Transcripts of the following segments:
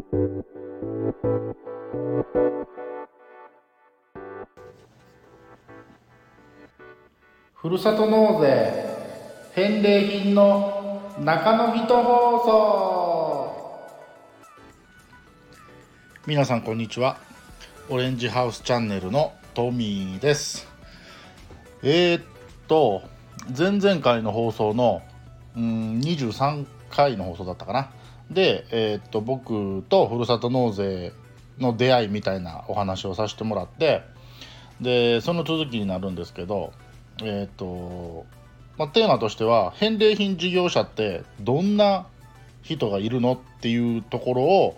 ふるさと納税返礼品の中野人放送。皆さんこんにちは。オレンジハウスチャンネルのトミーです。えー、っと前々回の放送のうん23回の放送だったかな。で、えー、っと僕とふるさと納税の出会いみたいなお話をさせてもらってでその続きになるんですけどえっ、と、ま、テーマとしては返礼品事業者ってどんな人がいるのっていうところを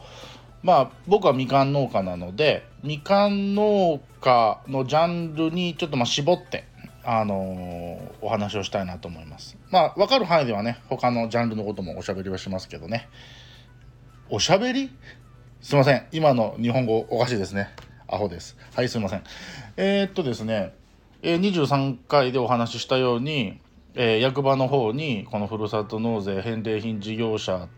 まあ僕はみかん農家なのでみかん農家のジャンルにちょっとま絞ってあの、お話をしたいなと思います。まあ分かる範囲ではね他のジャンルのこともおしゃべりはしますけどね。おしゃべり？すいません今の日本語おかしいですね。アホです。はいすいません。えー、っとですねえ23回でお話ししたように、えー、役場の方にこのふるさと納税返礼品事業者っ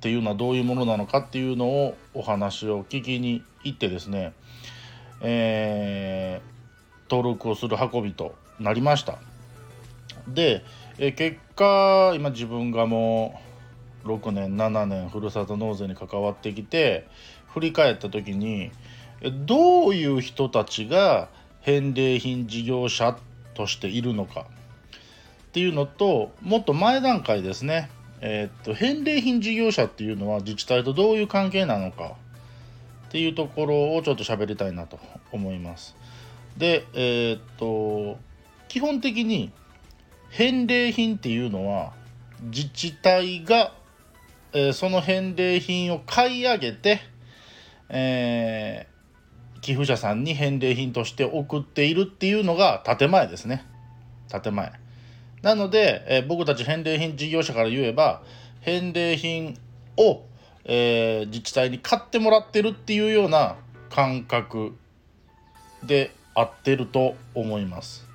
ていうのはどういうものなのかっていうのをお話を聞きに行ってですね、え、登録をする運びとなりましたで、え、結果今自分がもう6年7年ふるさと納税に関わってきて振り返った時にどういう人たちが返礼品事業者としているのかっていうのともっと前段階ですね、えー、っと返礼品事業者っていうのは自治体とどういう関係なのかっていうところをちょっと喋りたいなと思います。でえー、っと基本的に返礼品っていうのは自治体が、えー、その返礼品を買い上げて、え寄付者さんに返礼品として送っているっていうのが建前ですね。建前。なので、えー、僕たち返礼品事業者から言えば返礼品を、えー、自治体に買ってもらってるっていうような感覚で合ってると思います。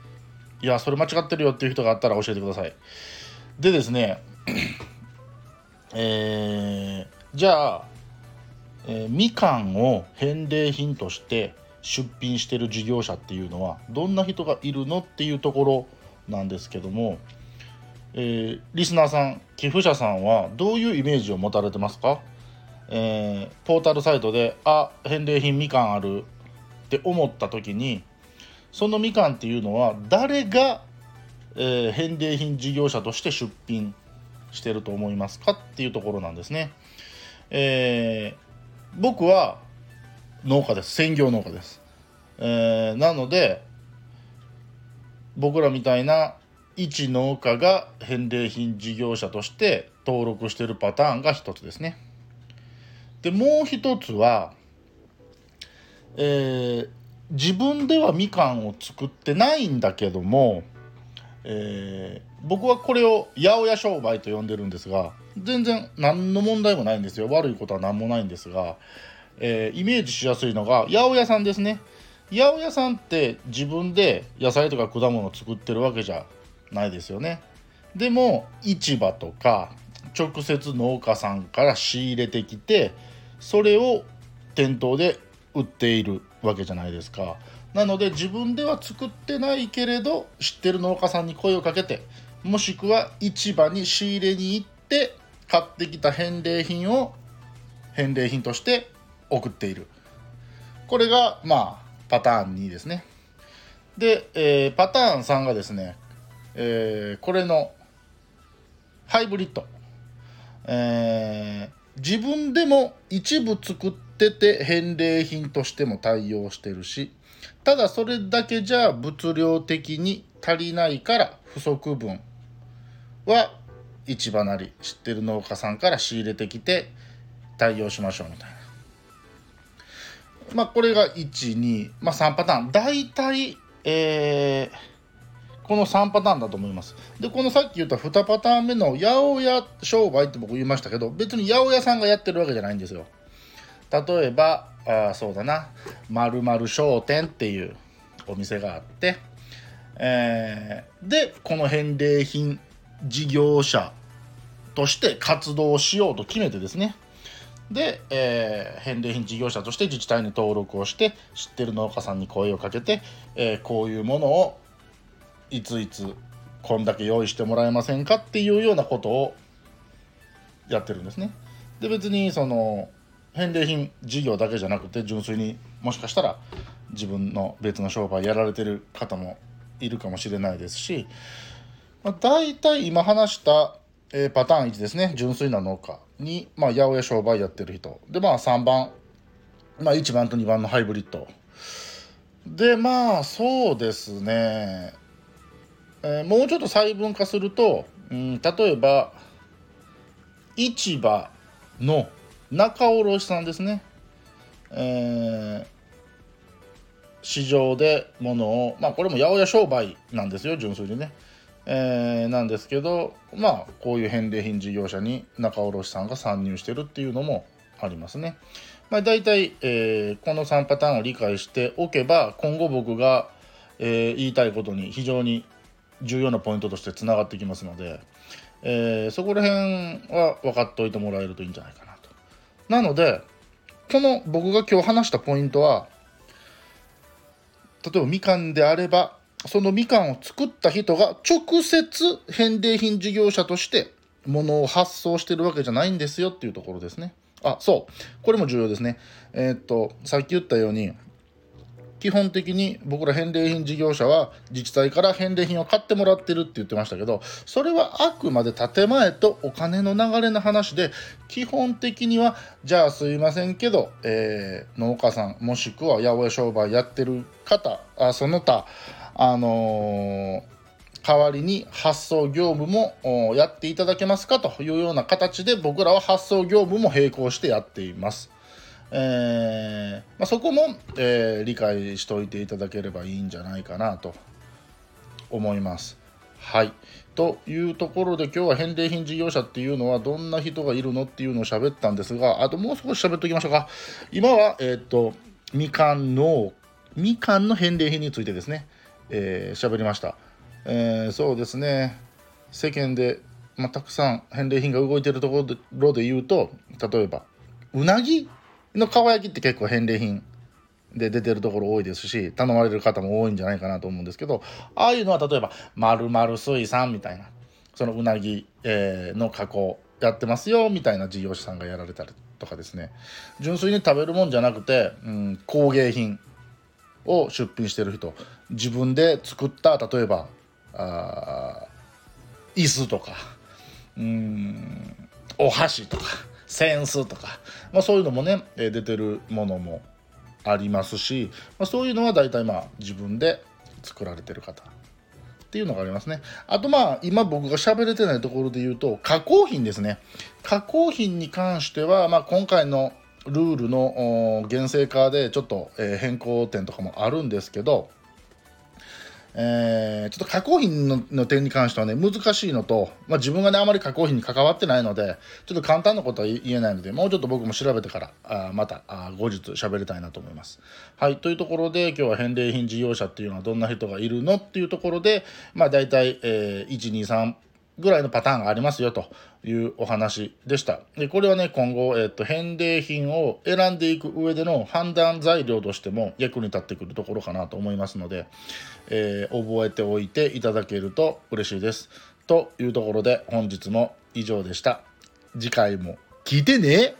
いやそれ間違ってるよっていう人があったら教えてください。でですね えー、じゃあえー、みかんを返礼品として出品してる事業者っていうのはどんな人がいるのっていうところなんですけども、えー、リスナーさん寄付者さんはどういうイメージを持たれてますか、えー、ポータルサイトであ返礼品みかんあるって思った時にそのみかんっていうのは誰が、えー、返礼品事業者として出品してると思いますかっていうところなんですね。えー僕は農家です。専業農家です、えー、なので僕らみたいな一農家が返礼品事業者として登録してるパターンが一つですね。でもう一つは、えー、自分ではみかんを作ってないんだけども、えー、僕はこれを八百屋商売と呼んでるんですが全然何の問題もないんですよ。悪いことは何もないんですが、えー、イメージしやすいのが八百屋さんですね。八百屋さんって自分で野菜とか果物を作ってるわけじゃないですよね。でも市場とか直接農家さんから仕入れてきてそれを店頭で売っている。わけじゃないですか。なので自分では作ってないけれど知ってる農家さんに声をかけてもしくは市場に仕入れに行って買ってきた返礼品を返礼品として送っている。これがまあパターン2ですね。で、えー、パターン3がですね、えー、これのハイブリッド、えー、自分でも一部作っってて返礼品としても対応してるしただそれだけじゃ物量的に足りないから不足分は市場なり知ってる農家さんから仕入れてきて対応しましょうみたいな。まあこれが12、まあ、3パターン。大体えー、この3パターンだと思います。でこのさっき言った2パターン目の八百屋商売って僕言いましたけど別に八百屋さんがやってるわけじゃないんですよ。例えばあそうだなまる商店っていうお店があって、えー、でこの返礼品事業者として活動しようと決めてですねで、えー、返礼品事業者として自治体に登録をして知ってる農家さんに声をかけて、えー、こういうものをいついつこんだけ用意してもらえませんかっていうようなことをやってるんですね。で別にその返礼品事業だけじゃなくて純粋にもしかしたら自分の別の商売やられてる方もいるかもしれないですし、まあ、大体今話した、えー、パターン1ですね。純粋な農家に、まあ、八百屋商売やってる人。でまあ3番、まあ、1番と2番のハイブリッド。でまあそうですね、えー、もうちょっと細分化すると、うん、例えば市場の仲卸さんですね、えー、市場で物をまあこれも八百屋商売なんですよ純粋にね、えー、なんですけどまあこういう返礼品事業者に仲卸さんが参入してるっていうのもありますね。まあ、大体、えー、この3パターンを理解しておけば今後僕が、えー、言いたいことに非常に重要なポイントとしてつながってきますので、えー、そこら辺は分かっておいてもらえるといいんじゃないかな。なのでこの僕が今日話したポイントは例えばみかんであればそのみかんを作った人が直接返礼品事業者として物を発送してるわけじゃないんですよっていうところですね。あそうこれも重要ですね。えー、っとさっき言ったように基本的に僕ら返礼品事業者は自治体から返礼品を買ってもらってるって言ってましたけどそれはあくまで建前とお金の流れの話で基本的にはじゃあすいませんけど、えー、農家さんもしくは八百屋商売やってる方あその他あのー、代わりに発送業務もやっていただけますかというような形で僕らは発送業務も並行してやっています。えー、まあ、そこも、えー、理解しておいていただければいいんじゃないかなと思います。はい。というところで今日は返礼品事業者っていうのはどんな人がいるのっていうのを喋ったんですが、あともう少し喋っておきましょうか。今は、えー、っと、みかんの、みかんの返礼品についてですね、えー、喋りました。えー、そうですね、世間で、まあ、たくさん返礼品が動いてるところで言うと、例えば、うなぎのか焼きって結構返礼品で出てるところ多いですし頼まれる方も多いんじゃないかなと思うんですけどああいうのは例えば「まる水産」みたいなそのうなぎ、えー、の加工やってますよみたいな事業者さんがやられたりとかですね。純粋に食べるもんじゃなくて、うん、工芸品を出品してる人自分で作った例えばあ椅子とかうんお箸とかセンスとか、まあ、そういうのもね出てるものもありますし、まあ、そういうのは大体まあ自分で作られてる方っていうのがありますね。あとまあ今僕が喋れてないところで言うと加工品ですね。加工品に関しては、まあ、今回のルールの厳正化でちょっと変更点とかもあるんですけどえー、ちょっと加工品のの点に関してはね、難しいのと、まあ、自分がね、あまり加工品に関わってないので、ちょっと簡単なことは言えないので、もうちょっと僕も調べてから、あまたあ後日喋りたいなと思います。はい、というところで、今日は返礼品事業者っていうのはどんな人がいるのっていうところで、まあ、大体、えー、1、2、3、ぐらいのパターンがありますよというお話でした。でこれはね今後、えっと、返礼品を選んでいく上での判断材料としても役に立ってくるところかなと思いますので、えー、覚えておいていただけると嬉しいです。というところで本日も以上でした。次回も聞いてね